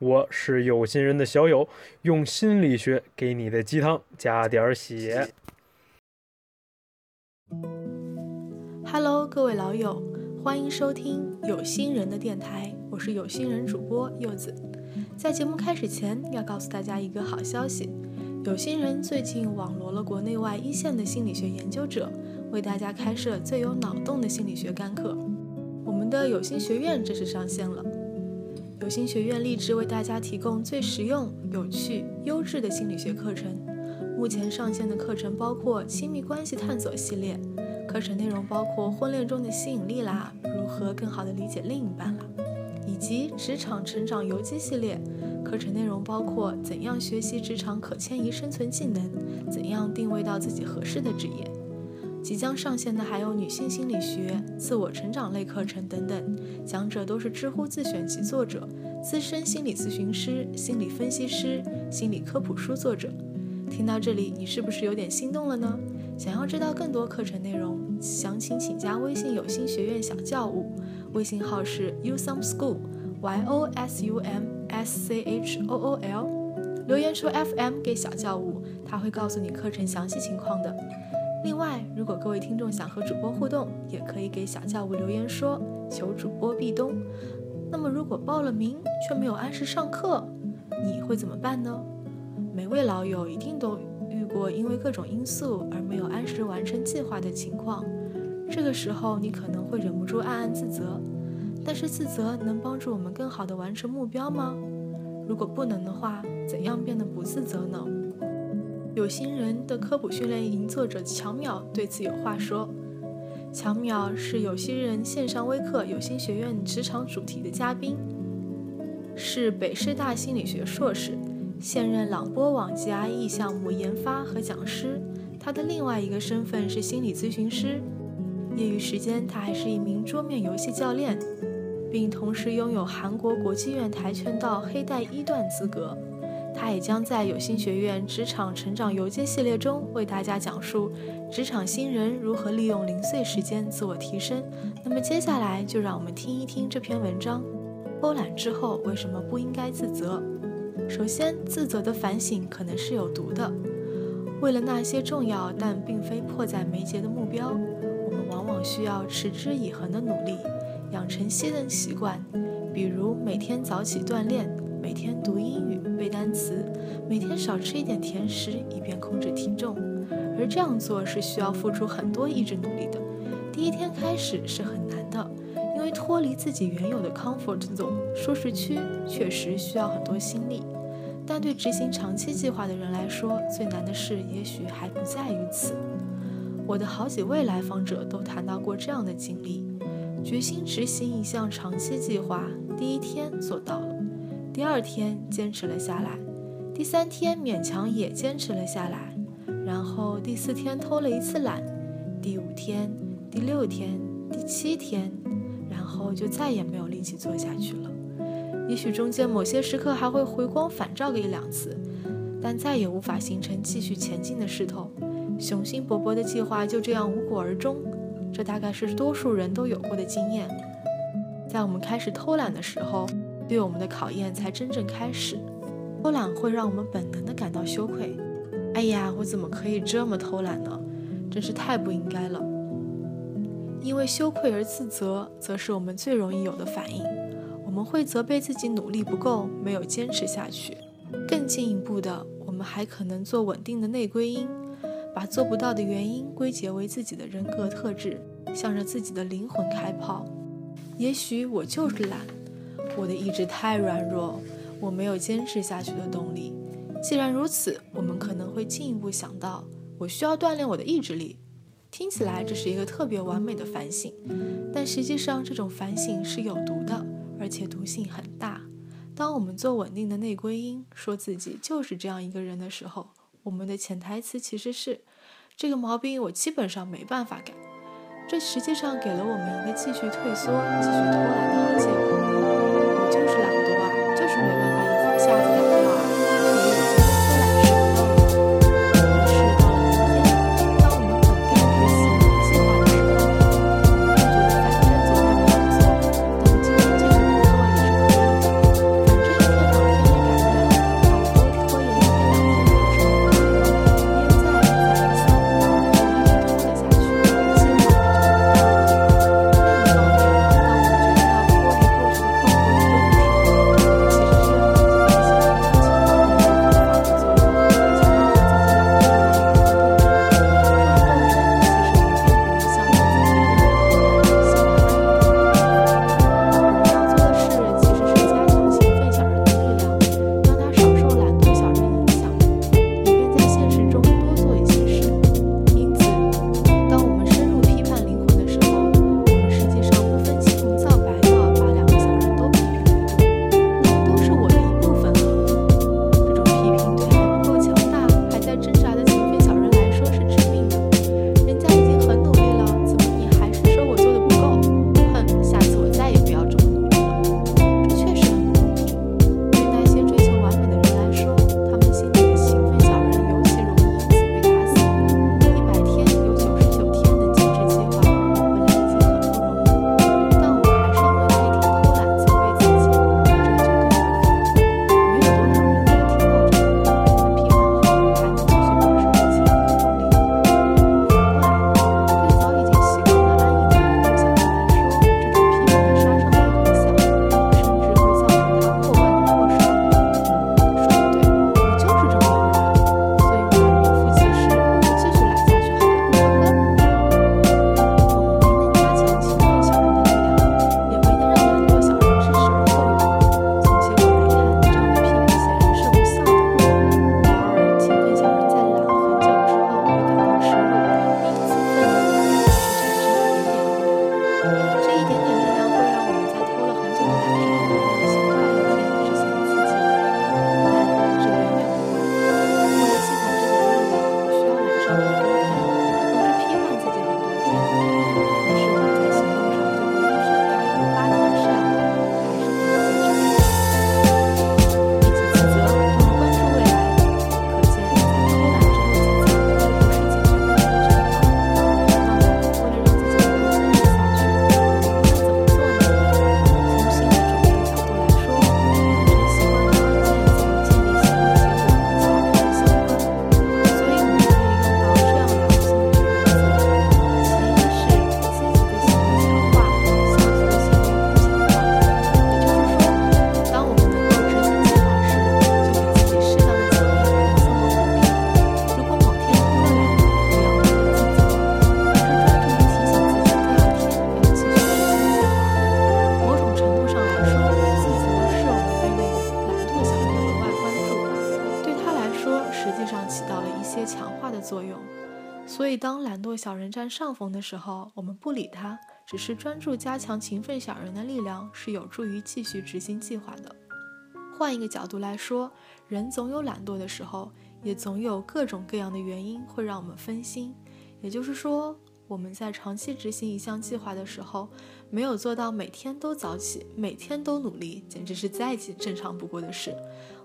我是有心人的小友，用心理学给你的鸡汤加点血。Hello，各位老友，欢迎收听有心人的电台，我是有心人主播柚子。在节目开始前，要告诉大家一个好消息：有心人最近网罗了国内外一线的心理学研究者，为大家开设最有脑洞的心理学干课。我们的有心学院正式上线了。有心学院立志为大家提供最实用、有趣、优质的心理学课程。目前上线的课程包括亲密关系探索系列，课程内容包括婚恋中的吸引力啦，如何更好的理解另一半啦，以及职场成长游击系列，课程内容包括怎样学习职场可迁移生存技能，怎样定位到自己合适的职业。即将上线的还有女性心理学、自我成长类课程等等，讲者都是知乎自选集作者、资深心理咨询师、心理分析师、心理科普书作者。听到这里，你是不是有点心动了呢？想要知道更多课程内容，详情请加微信有心学院小教务，微信号是 yousomeschool，y o s u m s c h o o l，留言说 FM 给小教务，他会告诉你课程详细情况的。另外，如果各位听众想和主播互动，也可以给小教务留言说求主播壁咚。那么，如果报了名却没有按时上课，你会怎么办呢？每位老友一定都遇过因为各种因素而没有按时完成计划的情况，这个时候你可能会忍不住暗暗自责。但是自责能帮助我们更好的完成目标吗？如果不能的话，怎样变得不自责呢？有心人的科普训练营作者乔淼对此有话说：“乔淼是有心人线上微课有心学院职场主题的嘉宾，是北师大心理学硕士，现任朗波网 GRE 项目研发和讲师。他的另外一个身份是心理咨询师，业余时间他还是一名桌面游戏教练，并同时拥有韩国国际院跆拳道黑带一段资格。”他也将在有心学院职场成长游街系列中为大家讲述职场新人如何利用零碎时间自我提升。那么接下来就让我们听一听这篇文章：偷懒之后为什么不应该自责？首先，自责的反省可能是有毒的。为了那些重要但并非迫在眉睫的目标，我们往往需要持之以恒的努力，养成新的习惯，比如每天早起锻炼。每天读英语、背单词，每天少吃一点甜食，以便控制体重。而这样做是需要付出很多意志努力的。第一天开始是很难的，因为脱离自己原有的 comfort zone 舒适区确实需要很多心力。但对执行长期计划的人来说，最难的事也许还不在于此。我的好几位来访者都谈到过这样的经历：决心执行一项长期计划，第一天做到了。第二天坚持了下来，第三天勉强也坚持了下来，然后第四天偷了一次懒，第五天、第六天、第七天，然后就再也没有力气做下去了。也许中间某些时刻还会回光返照个一两次，但再也无法形成继续前进的势头。雄心勃勃的计划就这样无果而终，这大概是多数人都有过的经验。在我们开始偷懒的时候。对我们的考验才真正开始。偷懒会让我们本能的感到羞愧。哎呀，我怎么可以这么偷懒呢？真是太不应该了。因为羞愧而自责，则是我们最容易有的反应。我们会责备自己努力不够，没有坚持下去。更进一步的，我们还可能做稳定的内归因，把做不到的原因归结为自己的人格特质，向着自己的灵魂开炮。也许我就是懒。我的意志太软弱，我没有坚持下去的动力。既然如此，我们可能会进一步想到，我需要锻炼我的意志力。听起来这是一个特别完美的反省，但实际上这种反省是有毒的，而且毒性很大。当我们做稳定的内归因，说自己就是这样一个人的时候，我们的潜台词其实是：这个毛病我基本上没办法改。这实际上给了我们一个继续退缩、继续拖懒的好借口。我就是懒用所以，当懒惰小人占上风的时候，我们不理他，只是专注加强勤奋小人的力量，是有助于继续执行计划的。换一个角度来说，人总有懒惰的时候，也总有各种各样的原因会让我们分心。也就是说，我们在长期执行一项计划的时候，没有做到每天都早起，每天都努力，简直是再正常不过的事。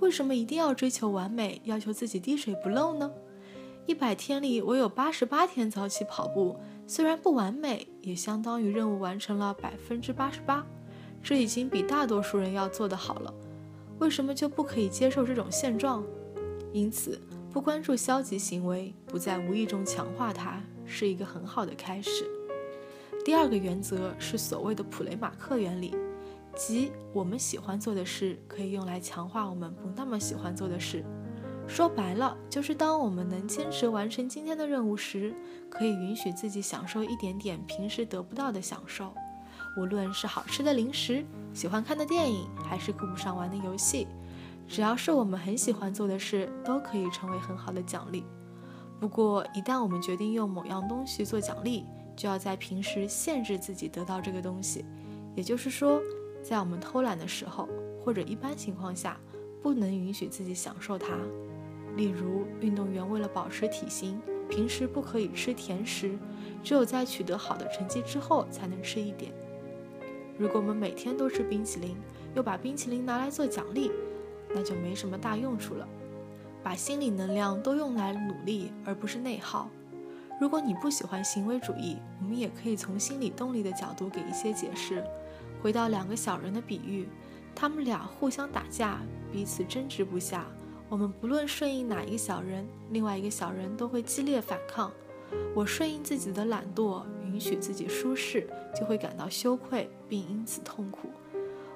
为什么一定要追求完美，要求自己滴水不漏呢？一百天里，我有八十八天早起跑步，虽然不完美，也相当于任务完成了百分之八十八，这已经比大多数人要做得好了。为什么就不可以接受这种现状？因此，不关注消极行为，不在无意中强化它，是一个很好的开始。第二个原则是所谓的普雷马克原理，即我们喜欢做的事可以用来强化我们不那么喜欢做的事。说白了，就是当我们能坚持完成今天的任务时，可以允许自己享受一点点平时得不到的享受。无论是好吃的零食、喜欢看的电影，还是顾不上玩的游戏，只要是我们很喜欢做的事，都可以成为很好的奖励。不过，一旦我们决定用某样东西做奖励，就要在平时限制自己得到这个东西。也就是说，在我们偷懒的时候，或者一般情况下不能允许自己享受它。例如，运动员为了保持体型，平时不可以吃甜食，只有在取得好的成绩之后才能吃一点。如果我们每天都吃冰淇淋，又把冰淇淋拿来做奖励，那就没什么大用处了。把心理能量都用来努力，而不是内耗。如果你不喜欢行为主义，我们也可以从心理动力的角度给一些解释。回到两个小人的比喻，他们俩互相打架，彼此争执不下。我们不论顺应哪一个小人，另外一个小人都会激烈反抗。我顺应自己的懒惰，允许自己舒适，就会感到羞愧，并因此痛苦。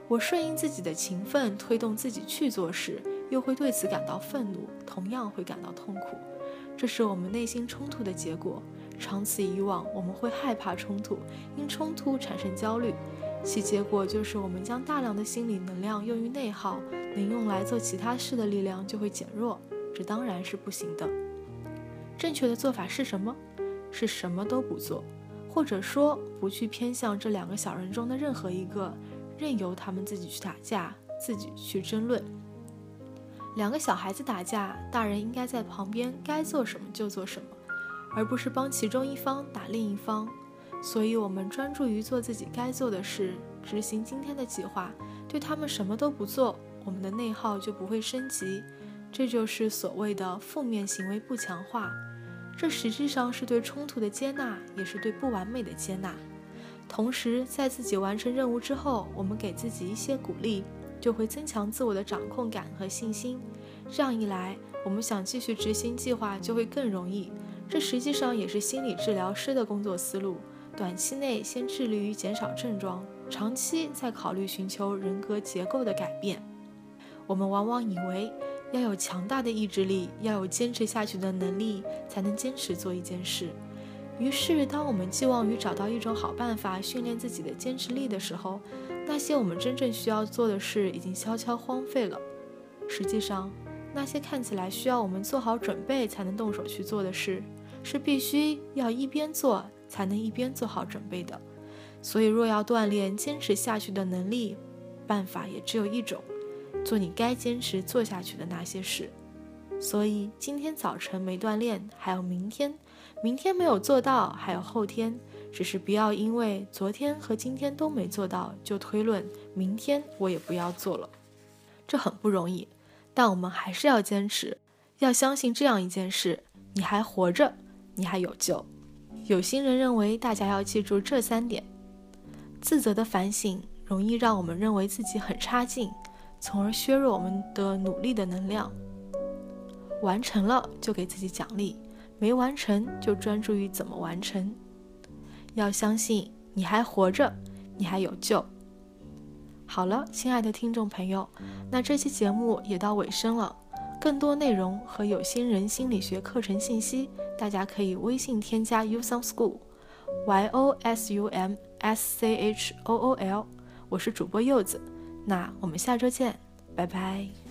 我顺应自己的勤奋，推动自己去做事，又会对此感到愤怒，同样会感到痛苦。这是我们内心冲突的结果。长此以往，我们会害怕冲突，因冲突产生焦虑，其结果就是我们将大量的心理能量用于内耗，能用来做其他事的力量就会减弱，这当然是不行的。正确的做法是什么？是什么都不做，或者说不去偏向这两个小人中的任何一个。任由他们自己去打架，自己去争论。两个小孩子打架，大人应该在旁边，该做什么就做什么，而不是帮其中一方打另一方。所以，我们专注于做自己该做的事，执行今天的计划。对他们什么都不做，我们的内耗就不会升级。这就是所谓的负面行为不强化。这实际上是对冲突的接纳，也是对不完美的接纳。同时，在自己完成任务之后，我们给自己一些鼓励，就会增强自我的掌控感和信心。这样一来，我们想继续执行计划就会更容易。这实际上也是心理治疗师的工作思路：短期内先致力于减少症状，长期再考虑寻求人格结构的改变。我们往往以为要有强大的意志力，要有坚持下去的能力，才能坚持做一件事。于是，当我们寄望于找到一种好办法训练自己的坚持力的时候，那些我们真正需要做的事已经悄悄荒废了。实际上，那些看起来需要我们做好准备才能动手去做的事，是必须要一边做才能一边做好准备的。所以，若要锻炼坚持下去的能力，办法也只有一种：做你该坚持做下去的那些事。所以，今天早晨没锻炼，还有明天。明天没有做到，还有后天，只是不要因为昨天和今天都没做到，就推论明天我也不要做了。这很不容易，但我们还是要坚持，要相信这样一件事：你还活着，你还有救。有心人认为，大家要记住这三点：自责的反省容易让我们认为自己很差劲，从而削弱我们的努力的能量；完成了就给自己奖励。没完成就专注于怎么完成，要相信你还活着，你还有救。好了，亲爱的听众朋友，那这期节目也到尾声了。更多内容和有心人心理学课程信息，大家可以微信添加 y o u s o m school，y o s u m s c h o o l。我是主播柚子，那我们下周见，拜拜。